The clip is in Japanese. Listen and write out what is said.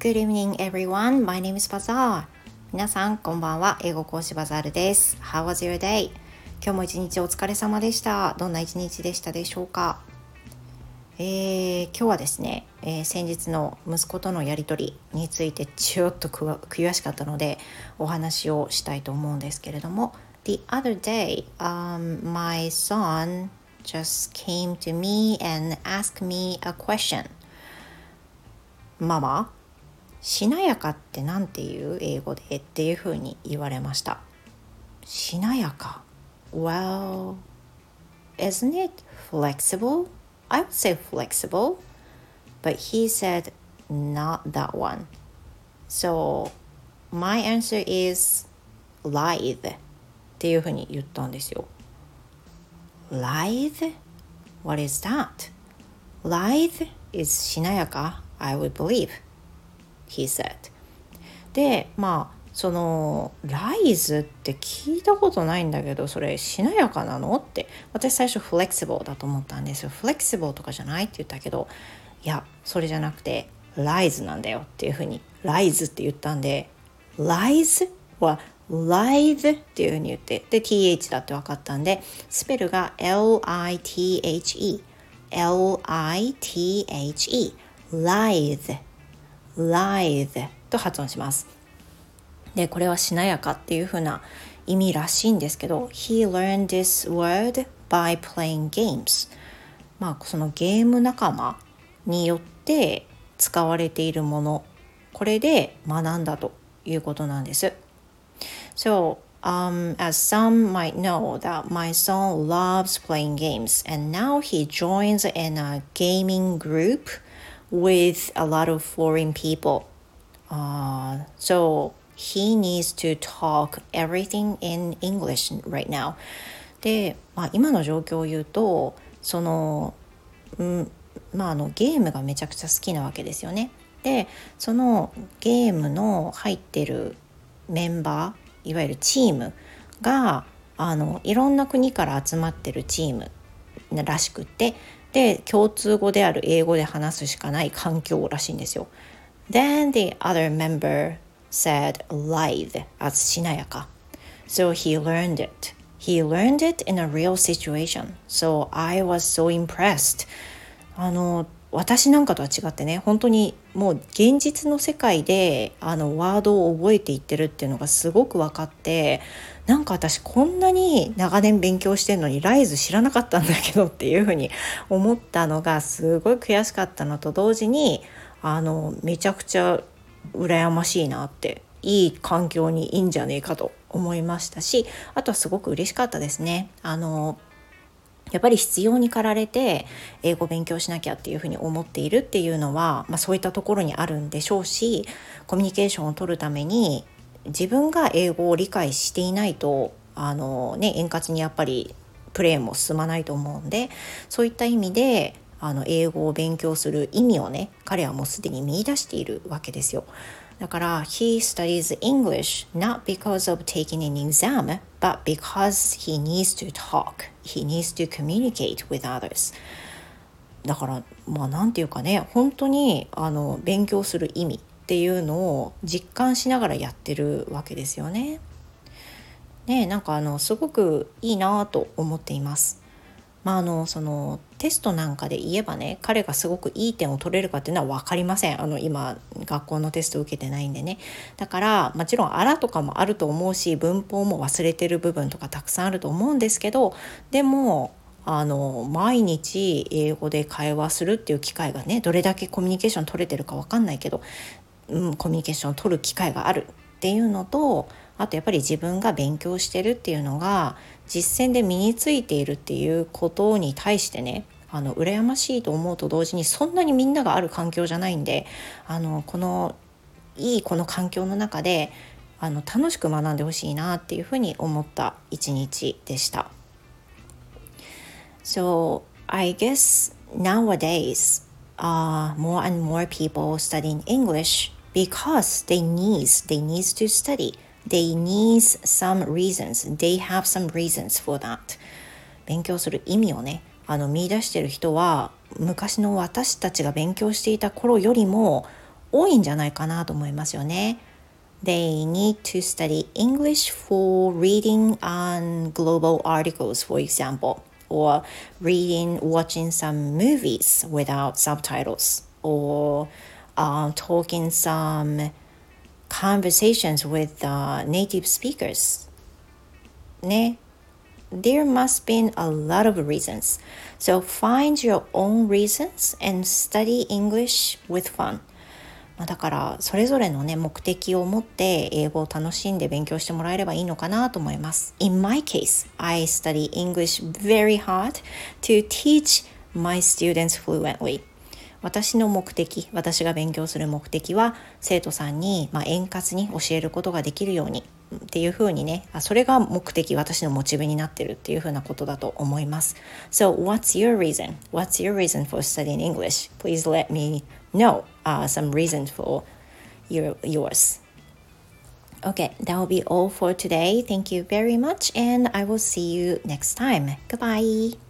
Good evening everyone. My name is Bazaar. 皆さんこんばんは。英語講師バザールです。How was your day? 今日も一日お疲れ様でした。どんな一日でしたでしょうか？えー、今日はですね、えー、先日の息子とのやり取りについてちょっと悔しかったのでお話をしたいと思うんですけれども The other day、um, my son just came to me and asked me a question ママしなやかって何て言う英語でっていうふうに言われましたしなやか Well isn't it flexible? I would say flexible but he said not that one so my answer is lithe っていうふうに言ったんですよ lithe? What is that? lithe is しなやか I would believe he said. でまあそのライズって聞いたことないんだけどそれしなやかなの？って。私最初フレキシブルだと思ったんですよ。フレキシブルとかじゃないって言ったけどいやそれじゃなくてライズなんだよっていうふうにライズって言ったんでライズ？は live っていうふうに言ってで th だって分かったんでスペルが lithe lithe lithe lithe と発音しますでこれはしなやかっていうふうな意味らしいんですけど He learned this word by playing games まあそのゲーム仲間によって使われているものこれで学んだということなんです So, um, as some might know, that my son loves playing games, and now he joins in a gaming group with a lot of foreign people. Uh, so he needs to talk everything in English right now. で、まあ、今の状況を言うとその、うんまあ、あのゲームがめちゃくちゃ好きなわけですよね。でそのゲームの入ってるメンバーいわゆるチームがあのいろんな国から集まってるチームらしくってで共通語である英語で話すしかない環境らしいんですよ。Then the other member said lithe as しなやか。So he learned it. He learned it in a real situation. So I was so impressed. あの私なんかとは違ってね本当にもう現実の世界であのワードを覚えていってるっていうのがすごく分かってなんか私こんなに長年勉強してんのにライズ知らなかったんだけどっていうふうに思ったのがすごい悔しかったのと同時にあのめちゃくちゃ羨ましいなっていい環境にいいんじゃねえかと思いましたしあとはすごく嬉しかったですね。あのやっぱり必要に駆られて英語を勉強しなきゃっていうふうに思っているっていうのは、まあ、そういったところにあるんでしょうしコミュニケーションを取るために自分が英語を理解していないとあの、ね、円滑にやっぱりプレーも進まないと思うんでそういった意味であの英語を勉強する意味をね彼はもうすでに見いだしているわけですよ。だから He studies English not because of taking an exam but because he needs to talk he needs to communicate with others だからまあ何て言うかね本当にあの勉強する意味っていうのを実感しながらやってるわけですよね。ねなんかあのすごくいいなと思っています。まあ、あのそのテストなんかで言えばね彼がすごくいい点を取れるかっていうのは分かりません。あの今学校のテスト受けてないんでね。だからもちろんあらとかもあると思うし文法も忘れてる部分とかたくさんあると思うんですけどでもあの毎日英語で会話するっていう機会がねどれだけコミュニケーション取れてるか分かんないけど、うん、コミュニケーション取る機会があるっていうのとあとやっぱり自分が勉強してるっていうのが実践で身についているっていうことに対してねあの羨ましいと思うと同時にそんなにみんながある環境じゃないんであのこのいいこの環境の中であの楽しく学んでほしいなっていうふうに思った一日でした。So I guess nowadays uh, more and more people studying English because they need they need to study they need some reasons they have some reasons for that 勉強する意味をねあの見出してる人は昔の私たちが勉強していた頃よりも多いんじゃないかなと思いますよね。They need to study English for reading on global articles, for example, or reading, watching some movies without subtitles, or uh, talking some conversations with uh, native speakers. ね。There must be a lot of reasons. So find your own reasons and study English with fun. まあ、だからそれぞれのね目的を持って英語を楽しんで勉強してもらえればいいのかなと思います。In my case, I study English very hard to teach my students fluently. 私の目的私が勉強する目的は生徒さんに、まあ、円滑に教えることができるようにっていうふうにねそれが目的私のモチベになってるっていうふうなことだと思います So what's your reason? What's your reason for studying English? Please let me know uh, some reason for your, yours Okay, that will be all for today. Thank you very much, and I will see you next time. Goodbye.